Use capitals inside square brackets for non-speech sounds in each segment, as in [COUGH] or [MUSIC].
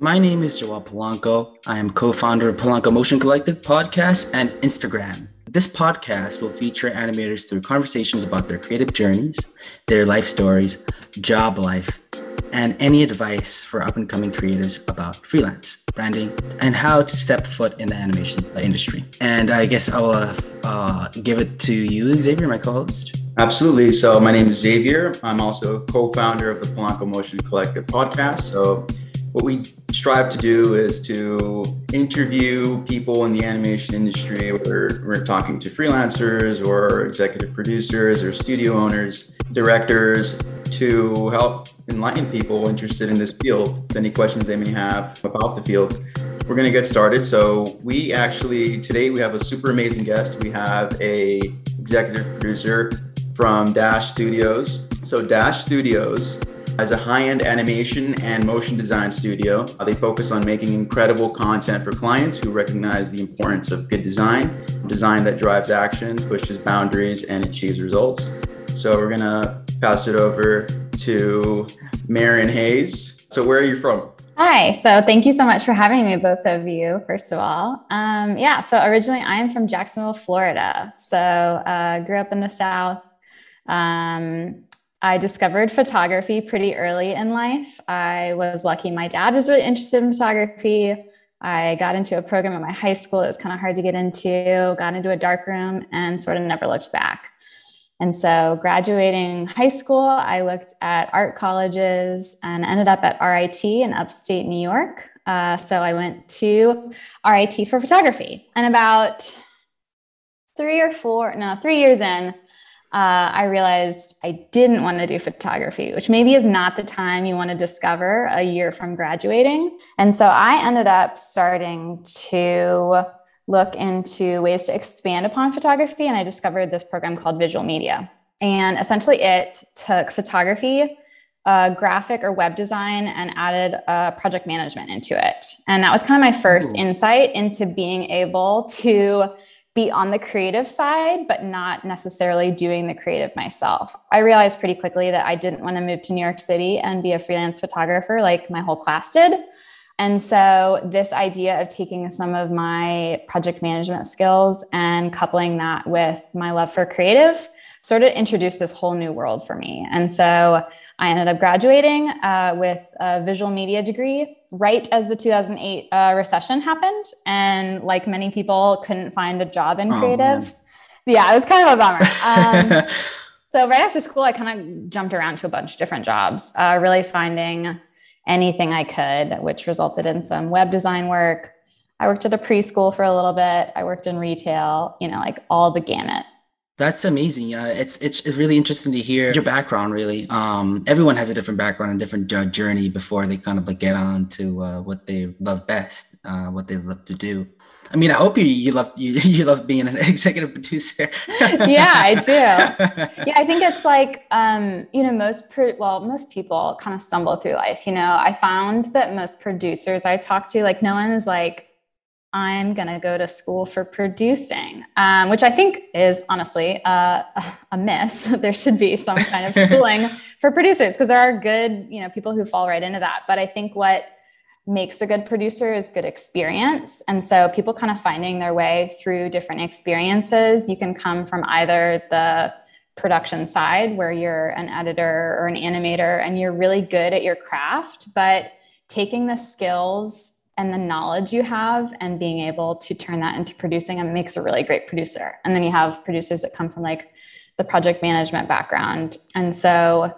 My name is Joel Polanco. I am co founder of Polanco Motion Collective podcast and Instagram. This podcast will feature animators through conversations about their creative journeys, their life stories, job life, and any advice for up and coming creators about freelance, branding, and how to step foot in the animation industry. And I guess I'll uh, uh, give it to you, Xavier, my co host. Absolutely. So, my name is Xavier. I'm also co founder of the Polanco Motion Collective podcast. So, what we strive to do is to interview people in the animation industry, whether we're talking to freelancers or executive producers or studio owners, directors, to help enlighten people interested in this field, any questions they may have about the field. We're going to get started. So we actually today we have a super amazing guest. We have a executive producer from Dash Studios. So Dash Studios as a high-end animation and motion design studio, uh, they focus on making incredible content for clients who recognize the importance of good design, design that drives action, pushes boundaries, and achieves results. So we're gonna pass it over to Marion Hayes. So where are you from? Hi. So thank you so much for having me, both of you, first of all. Um, yeah. So originally I am from Jacksonville, Florida. So uh, grew up in the South. Um, I discovered photography pretty early in life. I was lucky my dad was really interested in photography. I got into a program at my high school. It was kind of hard to get into, got into a dark room and sort of never looked back. And so, graduating high school, I looked at art colleges and ended up at RIT in upstate New York. Uh, so, I went to RIT for photography. And about three or four, no, three years in, uh, I realized I didn't want to do photography, which maybe is not the time you want to discover a year from graduating. And so I ended up starting to look into ways to expand upon photography. And I discovered this program called Visual Media. And essentially, it took photography, uh, graphic or web design, and added uh, project management into it. And that was kind of my first Ooh. insight into being able to be on the creative side, but not necessarily doing the creative myself. I realized pretty quickly that I didn't want to move to New York City and be a freelance photographer like my whole class did. And so, this idea of taking some of my project management skills and coupling that with my love for creative sort of introduced this whole new world for me. And so, I ended up graduating uh, with a visual media degree right as the 2008 uh, recession happened. And like many people, couldn't find a job in oh, creative. Oh, yeah, it was kind of a bummer. Um, [LAUGHS] so right after school, I kind of jumped around to a bunch of different jobs, uh, really finding anything I could, which resulted in some web design work. I worked at a preschool for a little bit. I worked in retail, you know, like all the gamut. That's amazing. Uh, it's it's really interesting to hear your background. Really, um, everyone has a different background and different journey before they kind of like get on to uh, what they love best, uh, what they love to do. I mean, I hope you you love you, [LAUGHS] you love being an executive producer. [LAUGHS] yeah, I do. [LAUGHS] Yeah, I think it's like um, you know most pro- well most people kind of stumble through life. You know, I found that most producers I talk to, like no one is like I'm going to go to school for producing, um, which I think is honestly uh, [LAUGHS] a miss. [LAUGHS] there should be some kind of [LAUGHS] schooling for producers because there are good, you know, people who fall right into that. But I think what makes a good producer is good experience. And so people kind of finding their way through different experiences. You can come from either the production side where you're an editor or an animator and you're really good at your craft, but taking the skills and the knowledge you have and being able to turn that into producing and makes a really great producer. And then you have producers that come from like the project management background. And so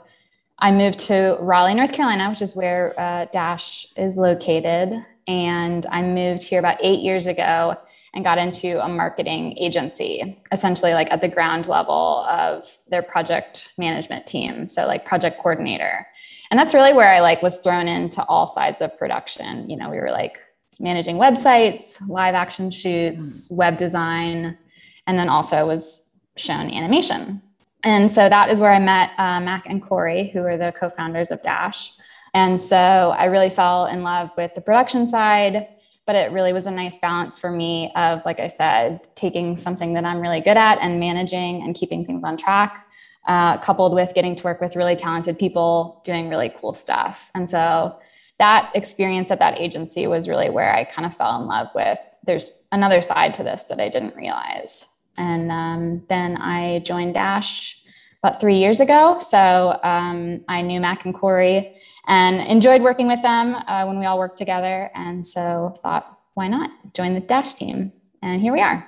I moved to Raleigh, North Carolina, which is where uh, Dash is located. And I moved here about eight years ago and got into a marketing agency, essentially like at the ground level of their project management team. So like project coordinator and that's really where i like was thrown into all sides of production you know we were like managing websites live action shoots mm. web design and then also was shown animation and so that is where i met uh, mac and corey who are the co-founders of dash and so i really fell in love with the production side but it really was a nice balance for me of like i said taking something that i'm really good at and managing and keeping things on track uh, coupled with getting to work with really talented people doing really cool stuff. And so that experience at that agency was really where I kind of fell in love with. There's another side to this that I didn't realize. And um, then I joined Dash about three years ago. So um, I knew Mac and Corey and enjoyed working with them uh, when we all worked together. And so thought, why not join the Dash team? And here we are.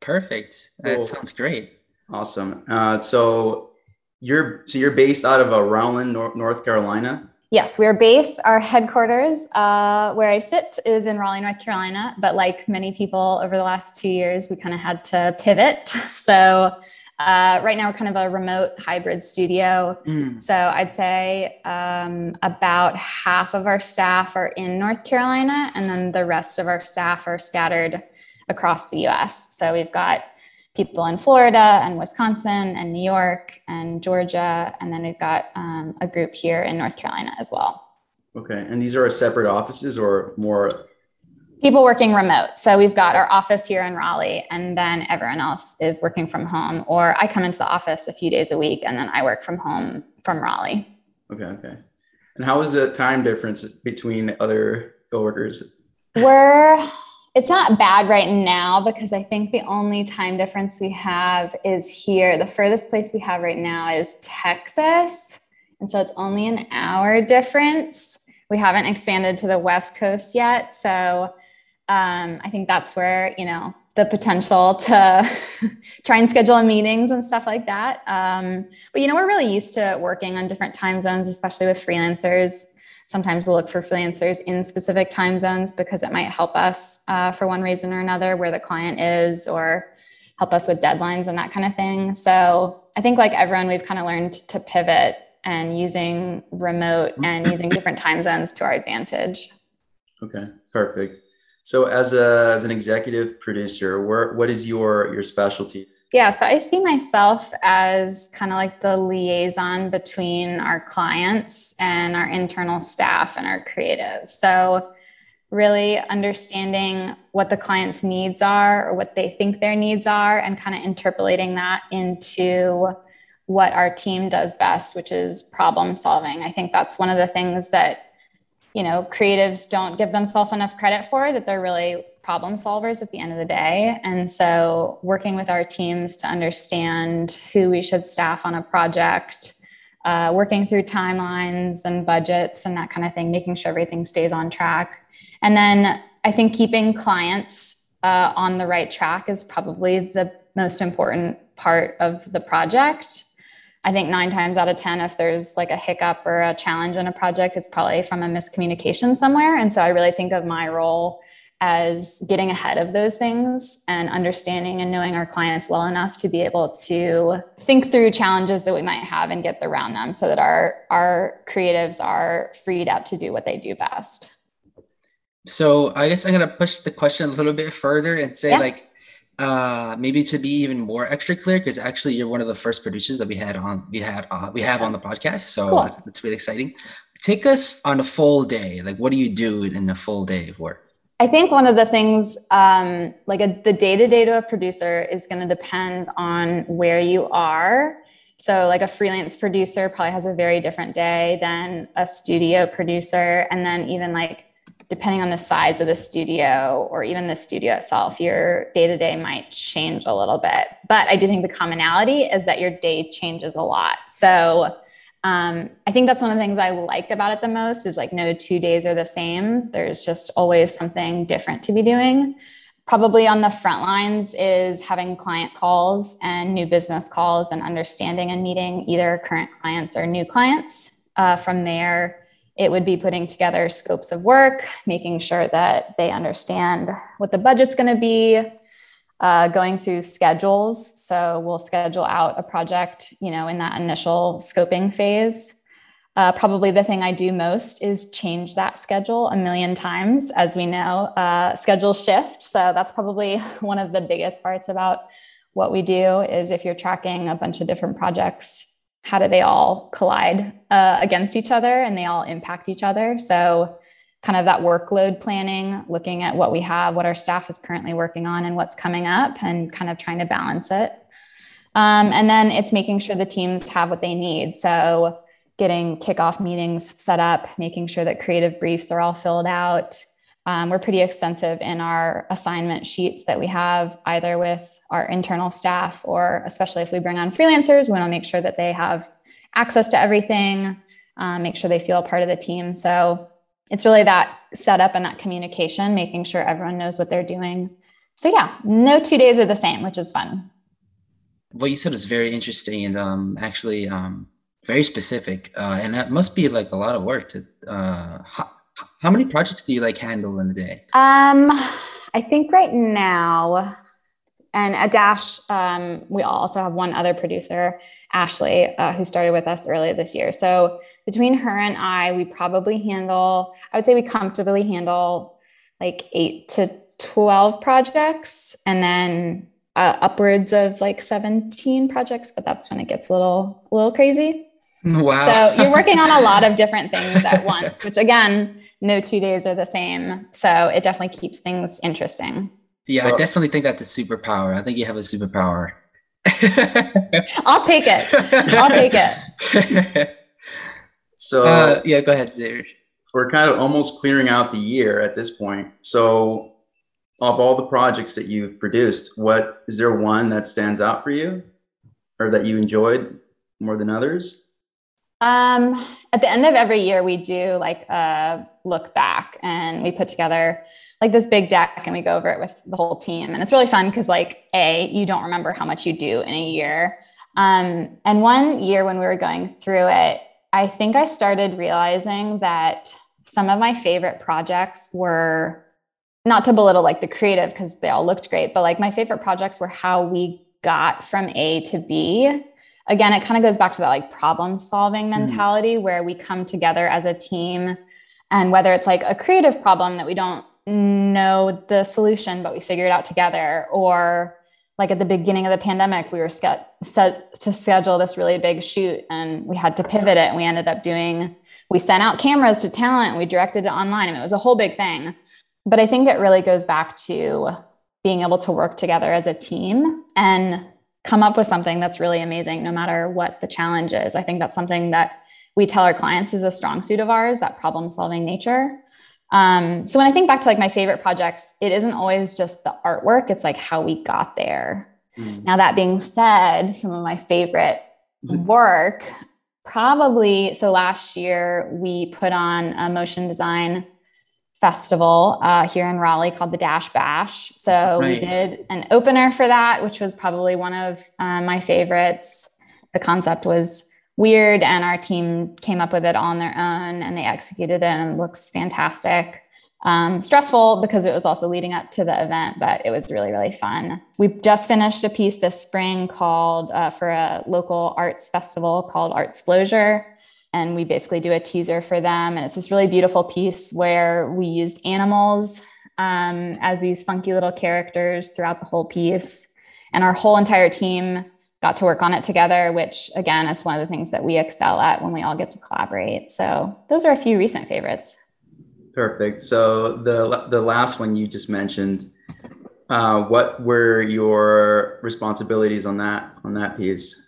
Perfect. That cool. sounds great. Awesome. Uh, so you're so you're based out of uh, Rowland, North Carolina. Yes, we're based. Our headquarters, uh, where I sit, is in Raleigh, North Carolina. But like many people over the last two years, we kind of had to pivot. [LAUGHS] So uh, right now, we're kind of a remote hybrid studio. Mm. So I'd say um, about half of our staff are in North Carolina, and then the rest of our staff are scattered across the US. So we've got people in Florida and Wisconsin and New York and Georgia. And then we've got um, a group here in North Carolina as well. Okay. And these are separate offices or more? People working remote. So we've got our office here in Raleigh, and then everyone else is working from home. Or I come into the office a few days a week, and then I work from home from Raleigh. Okay. Okay. And how is the time difference between other coworkers? We're it's not bad right now because I think the only time difference we have is here. The furthest place we have right now is Texas. And so it's only an hour difference. We haven't expanded to the West Coast yet. So um, I think that's where, you know, the potential to [LAUGHS] try and schedule meetings and stuff like that. Um, but, you know, we're really used to working on different time zones, especially with freelancers. Sometimes we'll look for freelancers in specific time zones because it might help us uh, for one reason or another where the client is or help us with deadlines and that kind of thing. So I think, like everyone, we've kind of learned to pivot and using remote and using different time zones to our advantage. Okay, perfect. So as a as an executive producer, where what is your your specialty? Yeah, so I see myself as kind of like the liaison between our clients and our internal staff and our creative. So, really understanding what the client's needs are or what they think their needs are, and kind of interpolating that into what our team does best, which is problem solving. I think that's one of the things that you know creatives don't give themselves enough credit for that they're really problem solvers at the end of the day. And so, working with our teams to understand who we should staff on a project, uh, working through timelines and budgets and that kind of thing, making sure everything stays on track. And then, I think keeping clients uh, on the right track is probably the most important part of the project. I think nine times out of 10, if there's like a hiccup or a challenge in a project, it's probably from a miscommunication somewhere. And so I really think of my role as getting ahead of those things and understanding and knowing our clients well enough to be able to think through challenges that we might have and get around them so that our our creatives are freed up to do what they do best so i guess i'm going to push the question a little bit further and say yeah. like uh maybe to be even more extra clear because actually you're one of the first producers that we had on we had uh, we have on the podcast so cool. that's really exciting take us on a full day like what do you do in a full day of work I think one of the things, um, like a, the day to day to a producer, is going to depend on where you are. So, like a freelance producer probably has a very different day than a studio producer. And then, even like depending on the size of the studio or even the studio itself, your day to day might change a little bit. But I do think the commonality is that your day changes a lot. So, um, I think that's one of the things I like about it the most is like no two days are the same. There's just always something different to be doing. Probably on the front lines is having client calls and new business calls and understanding and meeting either current clients or new clients. Uh, from there, it would be putting together scopes of work, making sure that they understand what the budget's going to be, uh, going through schedules. So we'll schedule out a project, you know, in that initial scoping phase. Uh, probably the thing I do most is change that schedule a million times. As we know, uh, schedules shift. So that's probably [LAUGHS] one of the biggest parts about what we do is if you're tracking a bunch of different projects, how do they all collide uh, against each other and they all impact each other? So kind of that workload planning, looking at what we have, what our staff is currently working on, and what's coming up, and kind of trying to balance it. Um, and then it's making sure the teams have what they need. So getting kickoff meetings set up, making sure that creative briefs are all filled out. Um, we're pretty extensive in our assignment sheets that we have, either with our internal staff or especially if we bring on freelancers, we want to make sure that they have access to everything, um, make sure they feel part of the team. So it's really that setup and that communication, making sure everyone knows what they're doing. So yeah, no two days are the same, which is fun. What you said was very interesting and um, actually um, very specific, uh, and that must be like a lot of work. To uh, how, many projects do you like handle in a day? Um, I think right now and at Dash, um, we also have one other producer, Ashley, uh, who started with us earlier this year. So between her and I, we probably handle, I would say we comfortably handle like eight to 12 projects and then uh, upwards of like 17 projects, but that's when it gets a little, a little crazy. [LAUGHS] Wow. So you're working on a lot of different [LAUGHS] things at once, which again, no two days are the same. So it definitely keeps things interesting. Yeah, well, I definitely think that's a superpower. I think you have a superpower. [LAUGHS] I'll take it. I'll take it. so uh, yeah, go ahead, Xavier. We're kind of almost clearing out the year at this point. So of all the projects that you've produced, what is there one that stands out for you or that you enjoyed more than others? Um, at the end of every year, we do like a look back and we put together like this big deck and we go over it with the whole team. And it's really fun because, like, A, you don't remember how much you do in a year. Um, and one year when we were going through it, I think I started realizing that some of my favorite projects were not to belittle like the creative because they all looked great, but like my favorite projects were how we got from A to B again, it kind of goes back to that like problem solving hmm. mentality mm. where we come together as a team. And whether it's like a creative problem that we don't know the solution, but we figure it out together, or like at the beginning of the pandemic, we were set, set to schedule this really big shoot and we had to pivot it. And we ended up doing, we sent out cameras to talent and we directed it online. and it was a whole big thing. But I think it really goes back to being able to work together as a team and come up with something that's really amazing no matter what the challenge is. I think that's something that we tell our clients is a strong suit of ours, that problem solving nature. Um, so when I think back to like my favorite projects, it isn't always just the artwork, it's like how we got there. Mm. Now, that being said, some of my favorite mm. work probably so last year we put on a motion design festival uh, here in Raleigh called the Dash Bash. So right. we did an opener for that, which was probably one of uh, my favorites. The concept was weird, and our team came up with it on their own, and they executed it, and it looks fantastic. Um, stressful because it was also leading up to the event, but it was really, really fun. We just finished a piece this spring called uh, for a local arts festival called Artsplosure and we basically do a teaser for them. And it's this really beautiful piece where we used animals um, as these funky little characters throughout the whole piece. And our whole entire team got to work on it together, which again is one of the things that we excel at when we all get to collaborate. So those are a few recent favorites. Perfect. So the the last one you just mentioned, uh, what were your responsibilities on that on that piece?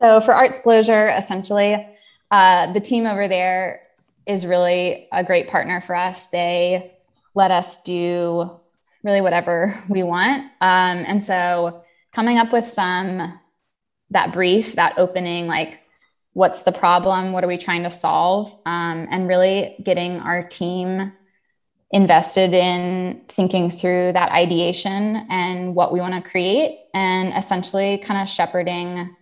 So for Artsplosure, essentially, uh, the team over there is really a great partner for us. They let us do really whatever [LAUGHS] we want. Um, and so coming up with some that brief, that opening, like what's the problem? What are we trying to solve? Um, and really getting our team invested in thinking through that ideation and what we want to create and essentially kind of shepherding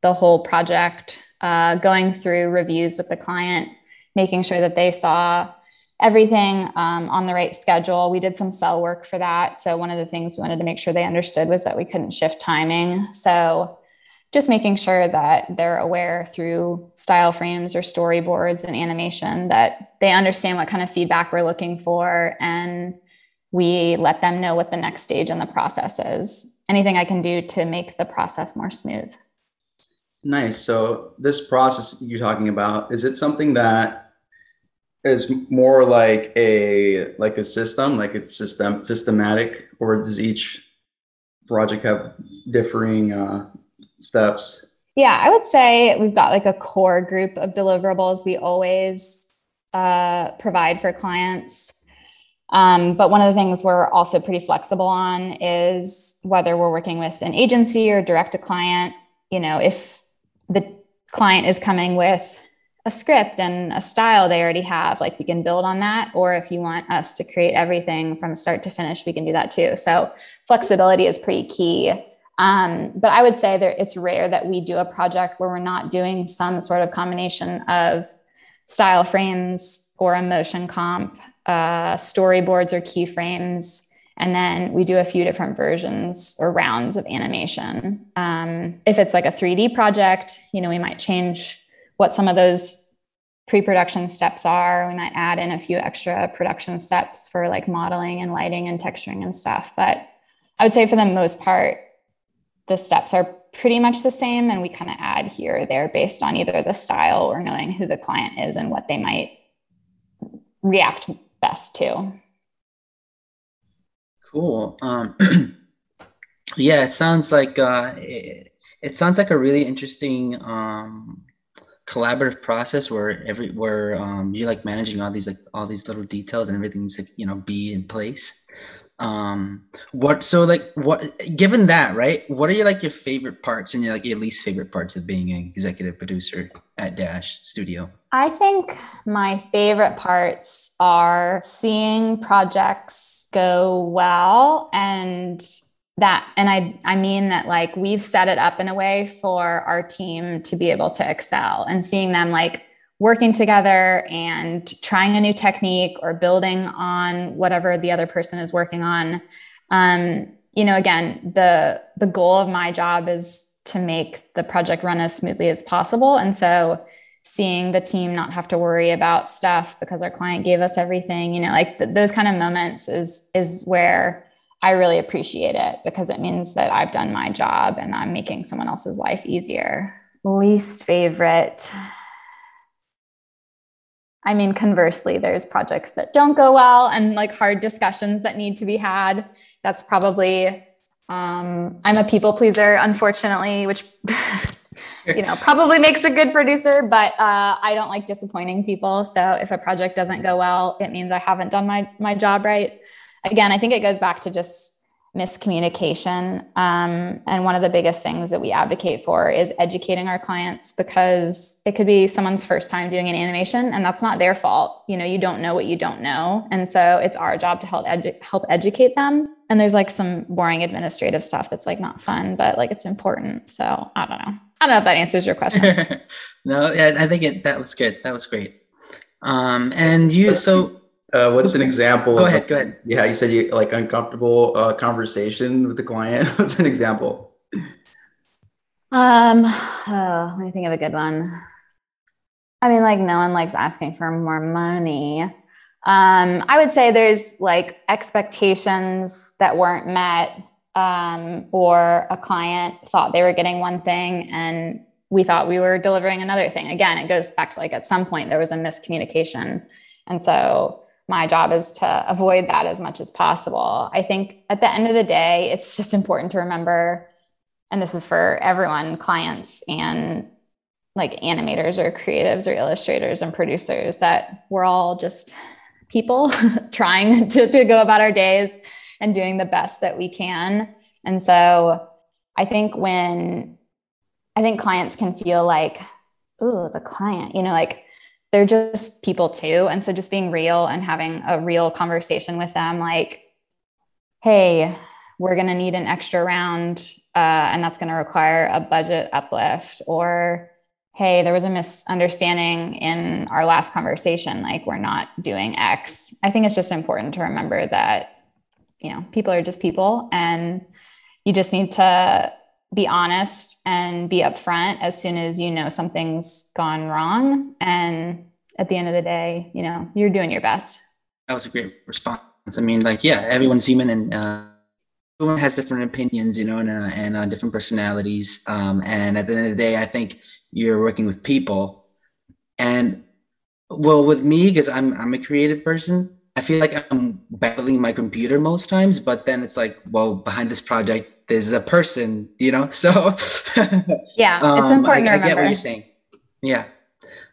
the whole project uh, going through reviews with the client, making sure that they saw everything um, on the right schedule. We did some cel work for that. So, one of the things we wanted to make sure they understood was that we couldn't shift timing. So, just making sure that they're aware through style frames or storyboards and animation that they understand what kind of feedback we're looking for and we let them know what the next stage in the process is. Anything I can do to make the process more smooth. Nice. So this process you're talking about, is it something that is more like a like a system, like it's system systematic, or does each project have differing uh, steps? Yeah, I would say we've got like a core group of deliverables we always uh, provide for clients. Um, but one of the things we're also pretty flexible on is whether we're working with an agency or direct to client. You know, if the client is coming with a script and a style they already have, like we can build on that. Or if you want us to create everything from start to finish, we can do that too. So flexibility is pretty key. Um, but I would say that it's rare that we do a project where we're not doing some sort of combination of style frames or a motion comp, uh, storyboards or keyframes. And then we do a few different versions or rounds of animation. Um, if it's like a 3D project, you know, we might change what some of those pre-production steps are. We might add in a few extra production steps for like modeling and lighting and texturing and stuff. But I would say for the most part, the steps are pretty much the same and we kind of add here or there based on either the style or knowing who the client is and what they might react best to cool. Um, [CLEARS THROAT] yeah it sounds like uh, it, it, sounds like a really interesting um, collaborative process where every where um, you're like managing all these like all these little details and everything's like you know be in place. Um what so like what given that right what are your like your favorite parts and your like your least favorite parts of being an executive producer at dash studio? I think my favorite parts are seeing projects go well and that and i i mean that like we've set it up in a way for our team to be able to excel and seeing them like working together and trying a new technique or building on whatever the other person is working on. Um, you know again the the goal of my job is to make the project run as smoothly as possible. And so seeing the team not have to worry about stuff because our client gave us everything you know like th- those kind of moments is is where i really appreciate it because it means that i've done my job and i'm making someone else's life easier least favorite I mean, conversely, there's projects that don't go well and like hard discussions that need to be had. That's probably, um, I'm a people pleaser, unfortunately, which, [LAUGHS] you know, probably makes a good producer, but uh, I don't like disappointing people. So if a project doesn't go well, it means I haven't done my, my job right. Again, I think it goes back to just miscommunication. Um, and one of the biggest things that we advocate for is educating our clients because it could be someone's first time doing an animation and that's not their fault. You know, you don't know what you don't know. And so it's our job to help edu- help educate them. And there's like some boring administrative stuff that's like not fun, but like it's important. So I don't know. I don't know if that answers your question. [LAUGHS] no, I think it, that was good. That was great. Um, and you, so uh, what's an example? Go ahead. Go ahead. Yeah, you said you like uncomfortable uh, conversation with the client. [LAUGHS] what's an example? Um, oh, let me think of a good one. I mean, like no one likes asking for more money. Um, I would say there's like expectations that weren't met, um, or a client thought they were getting one thing and we thought we were delivering another thing. Again, it goes back to like at some point there was a miscommunication. And so my job is to avoid that as much as possible. I think at the end of the day, it's just important to remember, and this is for everyone, clients and like animators or creatives or illustrators and producers, that we're all just people [LAUGHS] trying [LAUGHS] to, to go about our days and doing the best that we can. And so I think when I think clients can feel like, oh, the client, you know, like they're just people too. And so just being real and having a real conversation with them, like, hey, we're going to need an extra round uh, and that's going to require a budget uplift or hey there was a misunderstanding in our last conversation like we're not doing x i think it's just important to remember that you know people are just people and you just need to be honest and be upfront as soon as you know something's gone wrong. And at the end of the day, you know, you're doing your best. That was a great response. I mean, like, yeah, everyone's human and uh, everyone has different opinions, you know, and, uh, and uh, different personalities. Um, and at the end of the day, I think you're working with people. And well, with me, because I'm I'm a creative person, I feel like I'm battling my computer most times. But then it's like, well, behind this project, this is a person, you know. [LAUGHS] So yeah, it's um, important I, I get what you're saying. Yeah.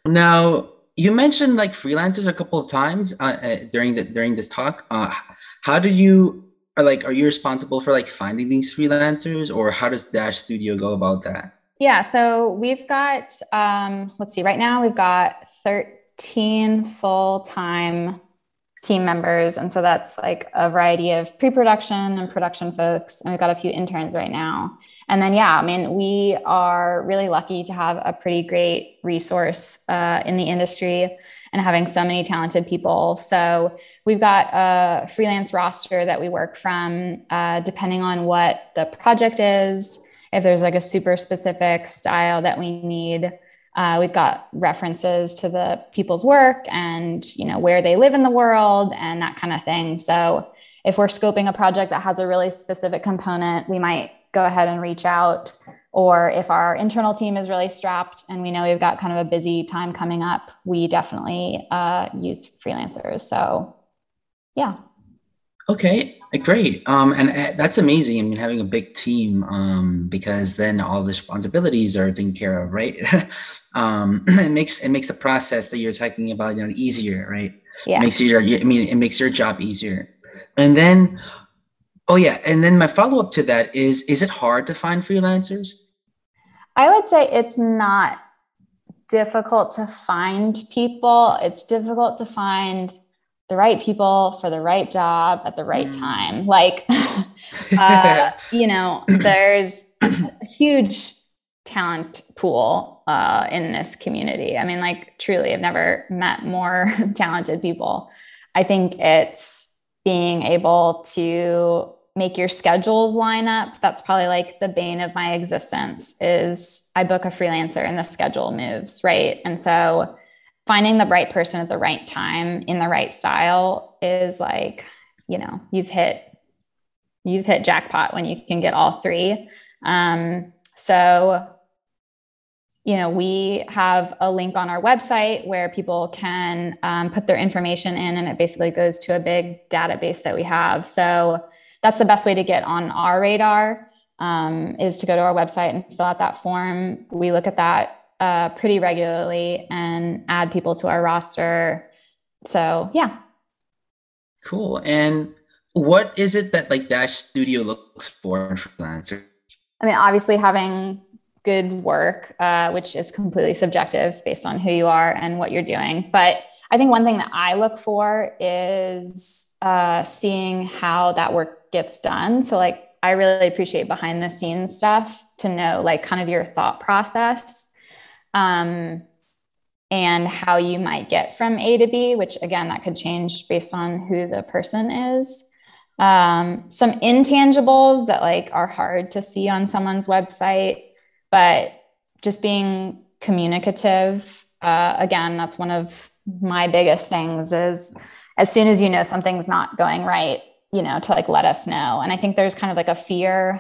Now you mentioned like freelancers a couple of times uh, uh, during the during this talk. Uh, how do you are like are you responsible for like finding these freelancers, or how does Dash Studio go about that? Yeah, so we've got um, let's see, right now we've got 13 full-time team members. And so that's like a variety of pre production and production folks. And we've got a few interns right now. And then, yeah, I mean, we are really lucky to have a pretty great resource uh, in the industry and having so many talented people. So we've got a freelance roster that we work from, uh, depending on what the project is. If there's like a super specific style that we need, uh, we've got references to the people's work and you know where they live in the world and that kind of thing. So if we're scoping a project that has a really specific component, we might go ahead and reach out. Or if our internal team is really strapped and we know we've got kind of a busy time coming up, we definitely uh, use freelancers. So yeah. Okay, great. Um, and uh, that's amazing. I mean, having a big team, um, because then all the responsibilities are taken care of, right? [LAUGHS] um, [CLEARS THROAT] it makes it makes the process that you're talking about, you know, easier, right? Yeah. It makes your, I mean, it makes your job easier. And then, oh yeah, and then my follow up to that is: Is it hard to find freelancers? I would say it's not difficult to find people. It's difficult to find the right people for the right job at the right Mm. time. Like, [LAUGHS] uh, [LAUGHS] you know, there's a huge talent pool uh, in this community. I mean, like, truly, I've never met more [LAUGHS] talented people. I think it's being able to make your schedules line up that's probably like the bane of my existence is i book a freelancer and the schedule moves right and so finding the right person at the right time in the right style is like you know you've hit you've hit jackpot when you can get all three. Um, so you know we have a link on our website where people can um, put their information in and it basically goes to a big database that we have. So that's the best way to get on our radar um, is to go to our website and fill out that form. We look at that uh, pretty regularly and add people to our roster. So yeah. Cool. And what is it that like Dash Studio looks for in freelancer? i mean obviously having good work uh, which is completely subjective based on who you are and what you're doing. But i think one thing that i look for is uh, seeing how that work gets done. So like i really appreciate behind the scenes stuff to know like kind of your thought process um, and how you might get from a to b which again that could change based on who the person is. Um, some intangibles that like are hard to see on someone's website but just being communicative uh, again that's one of my biggest things is as soon as you know something's not going right you know to like let us know. And i think there's kind of like a fear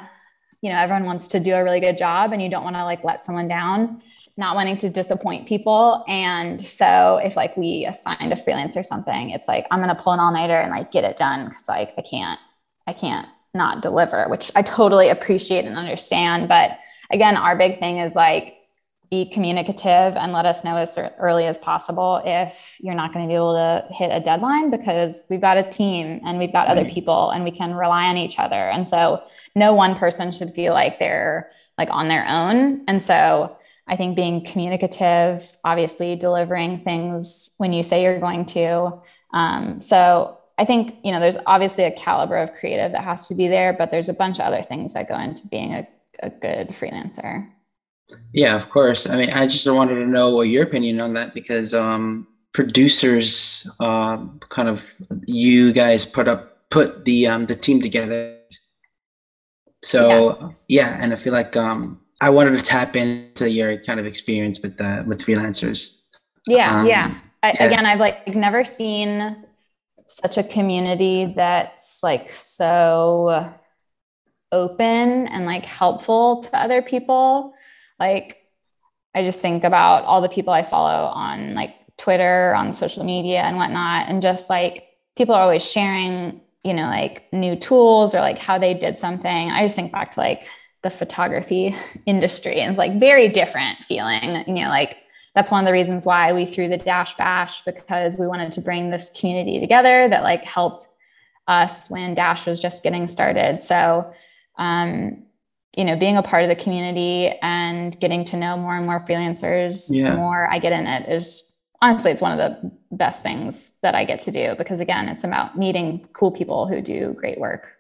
you know everyone wants to do a really good job and you don't want to like let someone down not wanting to disappoint people. And so if like we assigned a freelancer or something it's like i'm going to pull an all-nighter and like get it done because like i can't i can't not deliver which i totally appreciate and understand. But again our big thing is like be communicative and let us know as early as possible if you're not going to be able to hit a deadline because we've got a team and we've got other people and we can rely on each other. And so no one person should feel like they're like on their own. And so i think being communicative obviously delivering things when you say you're going to um, so i think you know there's obviously a caliber of creative that has to be there but there's a bunch of other things that go into being a, a good freelancer Yeah, of course. I mean, I just wanted to know what your opinion on that because um, producers, uh, kind of, you guys put up put the um, the team together. So yeah. and I feel like um, I wanted to tap into your kind of experience with the with freelancers. Yeah, Um, yeah. I, yeah. Again, I've like never seen such a community that's like so open and like helpful to other people. Like, I just think about all the people I follow on like Twitter, on social media, and whatnot, and just like people are always sharing you know, like new tools or like how they did something. I just think back to like the photography industry and it's like very different feeling, you know, like that's one of the reasons why we threw the Dash Bash because we wanted to bring this community together that like helped us when Dash was just getting started. So, um, you know, being a part of the community and getting to know more and more freelancers, yeah. the more I get in it is honestly, it's one of the best things that I get to do because again, it's about meeting cool people who do great work.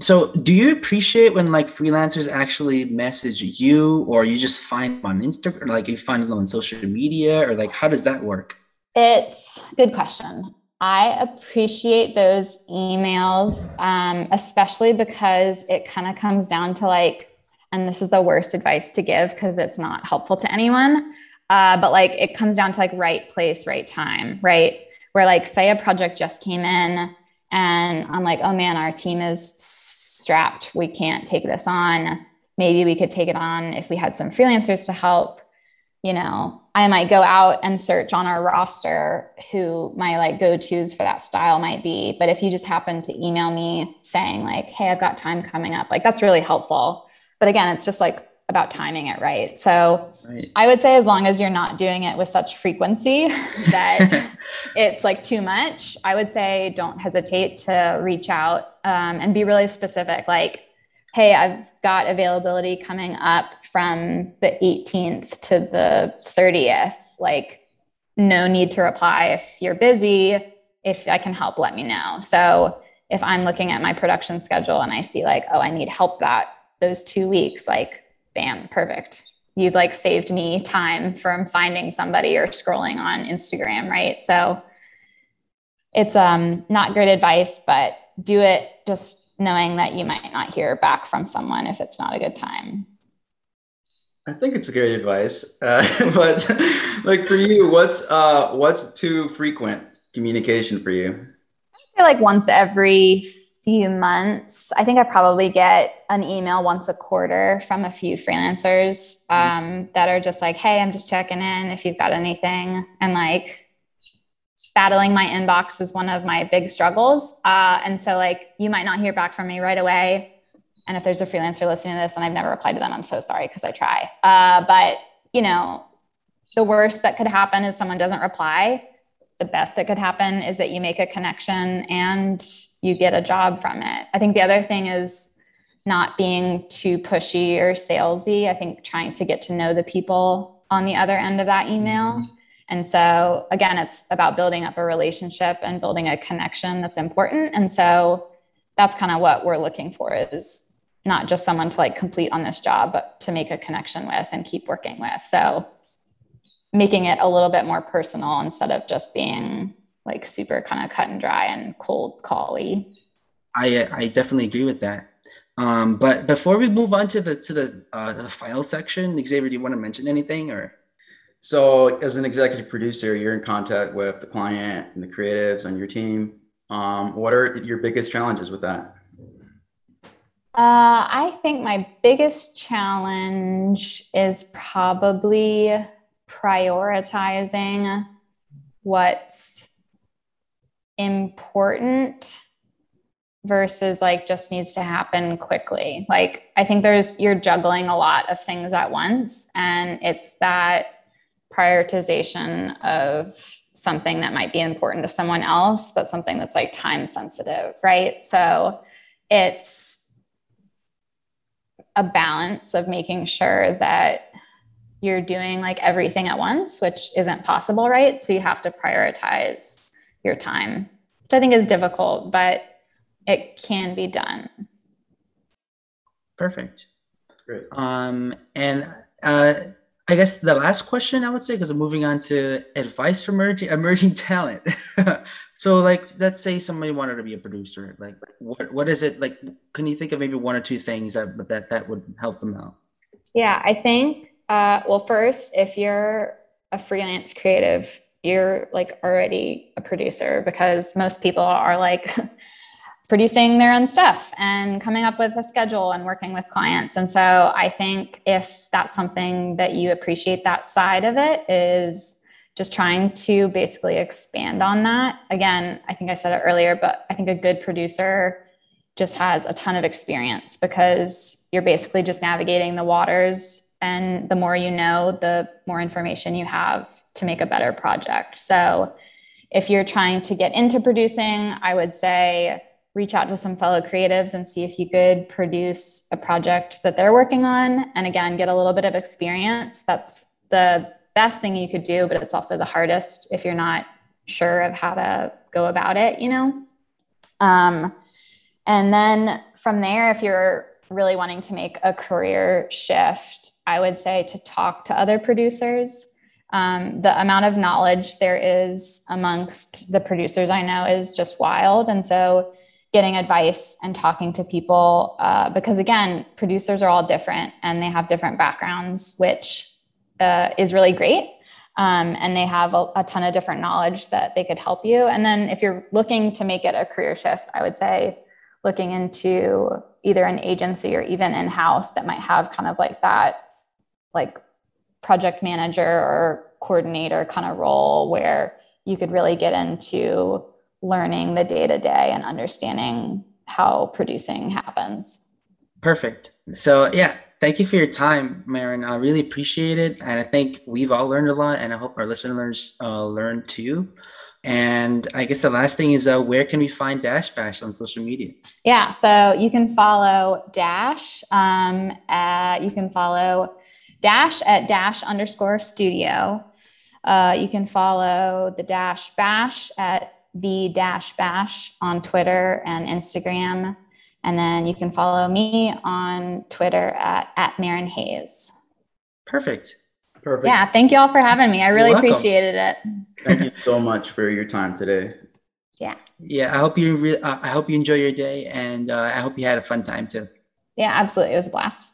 So, do you appreciate when like freelancers actually message you, or you just find them on Instagram, like you find them on social media, or like how does that work? It's good question. I appreciate those emails, um, especially because it kind of comes down to like, and this is the worst advice to give because it's not helpful to anyone. Uh, but like, it comes down to like right place, right time, right? Where like, say a project just came in and I'm like, oh man, our team is strapped. We can't take this on. Maybe we could take it on if we had some freelancers to help. You know, I might go out and search on our roster who my like go tos for that style might be. But if you just happen to email me saying, like, hey, I've got time coming up, like that's really helpful. But again, it's just like about timing it right. So right. I would say as long as you're not doing it with such frequency [LAUGHS] that [LAUGHS] it's like too much, I would say don't hesitate to reach out um, and be really specific. Like, hey, I've got availability coming up from the 18th to the 30th. Like, no need to reply if you're busy. If I can help, let me know. So if I'm looking at my production schedule and I see like, oh, I need help that those two weeks, like bam, perfect. You've like saved me time from finding somebody or scrolling on Instagram, right? So it's um not great advice, but do it just knowing that you might not hear back from someone if it's not a good time. I think it's great advice, uh, [LAUGHS] but like for you, what's uh, what's too frequent communication for you? I feel like once every few months, I think I probably get an email once a quarter from a few freelancers mm-hmm. um, that are just like, hey, I'm just checking in if you've got anything. And like battling my inbox is one of my big struggles. Uh, and so, like, you might not hear back from me right away. And if there's a freelancer listening to this and I've never replied to them, I'm so sorry because I try. Uh, but, you know, the worst that could happen is someone doesn't reply. The best that could happen is that you make a connection and you get a job from it. I think the other thing is not being too pushy or salesy. I think trying to get to know the people on the other end of that email. Mm-hmm. And so, again, it's about building up a relationship and building a connection that's important. And so, that's kind of what we're looking for is not just someone to like complete on this job, but to make a connection with and keep working with. So, making it a little bit more personal instead of just being like super kind of cut and dry and cold cally. I I definitely agree with that. Um, but before we move on to the to the uh, the final section, Xavier, do you want to mention anything or? So, as an executive producer, you're in contact with the client and the creatives on your team. Um, what are your biggest challenges with that? Uh, I think my biggest challenge is probably prioritizing what's important versus like just needs to happen quickly. Like I think there's you're juggling a lot of things at once and it's that prioritization of something that might be important to someone else but something that's like time sensitive, right? So it's a balance of making sure that you're doing like everything at once, which isn't possible, right? So you have to prioritize your time, which I think is difficult, but it can be done. Perfect. Great. Um, and uh, I guess the last question I would say, because I'm moving on to advice for emerging emerging [LAUGHS] talent. so, like, let's say somebody wanted to be a producer. Like, what what is it like? Can you think of maybe one or two things that that that would help them out? Yeah, I think. Uh, well, first, if you're a freelance creative, you're like already a producer because most people are like [LAUGHS] producing their own stuff and coming up with a schedule and working with clients. And so I think if that's something that you appreciate that side of it is just trying to basically expand on that. Again, I think I said it earlier, but I think a good producer just has a ton of experience because you're basically just navigating the waters. And the more you know, the more information you have to make a better project. So if you're trying to get into producing, I would say reach out to some fellow creatives and see if you could produce a project that they're working on. And again, get a little bit of experience. That's the best thing you could do, but it's also the hardest if you're not sure of how to go about it, you know? Um, and then from there, if you're really wanting to make a career shift, I would say to talk to other producers. Um, the amount of knowledge there is amongst the producers I know is just wild. And so getting advice and talking to people, uh, because again, producers are all different and they have different backgrounds, which uh, is really great. Um, and they have a, a, ton of different knowledge that they could help you. And then if you're looking to make it a career shift, I would say looking into either an agency or even in house that might have kind of like that, like project manager or coordinator kind of role where you could really get into learning the day to day and understanding how producing happens. Perfect. So, yeah, thank you for your time, Marin. I really appreciate it. And I think we've all learned a lot, and I hope our listeners uh, learn too. And I guess the last thing is, uh, where can we find Dash Bash on social media? Yeah, so you can follow Dash. Um, you can follow Dash at Dash underscore Studio. Uh, you can follow the Dash Bash at the Dash Bash on Twitter and Instagram. And then you can follow me on Twitter at, at Marin Hayes. Perfect. Perfect. Yeah. Thank you all for having me. I really appreciated it. Thank you so much for your time today. Yeah. Yeah. I hope you re- uh, I hope you enjoy your day and uh, I hope you had a fun time too. Yeah, absolutely. It was a blast.